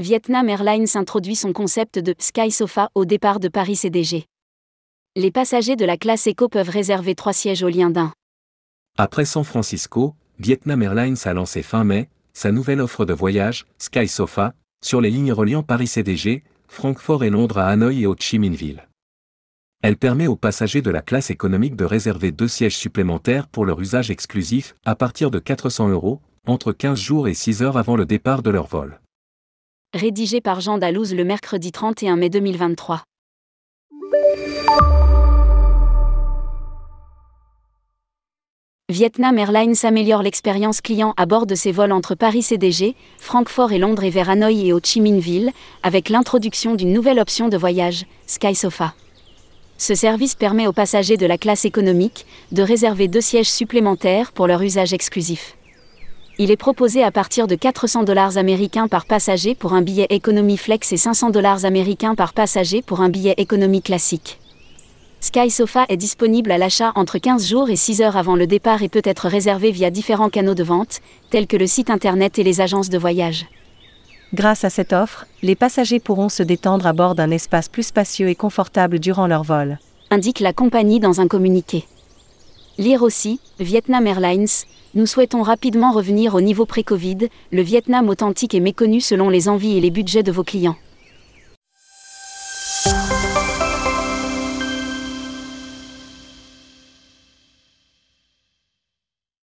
Vietnam Airlines introduit son concept de Sky Sofa au départ de Paris CDG. Les passagers de la classe Eco peuvent réserver trois sièges au lien d'un. Après San Francisco, Vietnam Airlines a lancé fin mai sa nouvelle offre de voyage, Sky Sofa, sur les lignes reliant Paris CDG, Francfort et Londres à Hanoï et Ho Chi Minh Ville. Elle permet aux passagers de la classe économique de réserver deux sièges supplémentaires pour leur usage exclusif à partir de 400 euros, entre 15 jours et 6 heures avant le départ de leur vol. Rédigé par Jean Dalouse le mercredi 31 mai 2023. Vietnam Airlines améliore l'expérience client à bord de ses vols entre Paris CDG, Francfort et Londres et vers Hanoï et Ho Chi Minh Ville, avec l'introduction d'une nouvelle option de voyage, Sky Sofa. Ce service permet aux passagers de la classe économique de réserver deux sièges supplémentaires pour leur usage exclusif. Il est proposé à partir de 400 dollars américains par passager pour un billet économie flex et 500 dollars américains par passager pour un billet économie classique. Sky Sofa est disponible à l'achat entre 15 jours et 6 heures avant le départ et peut être réservé via différents canaux de vente, tels que le site internet et les agences de voyage. Grâce à cette offre, les passagers pourront se détendre à bord d'un espace plus spacieux et confortable durant leur vol, indique la compagnie dans un communiqué. Lire aussi, Vietnam Airlines, nous souhaitons rapidement revenir au niveau pré-Covid, le Vietnam authentique est méconnu selon les envies et les budgets de vos clients.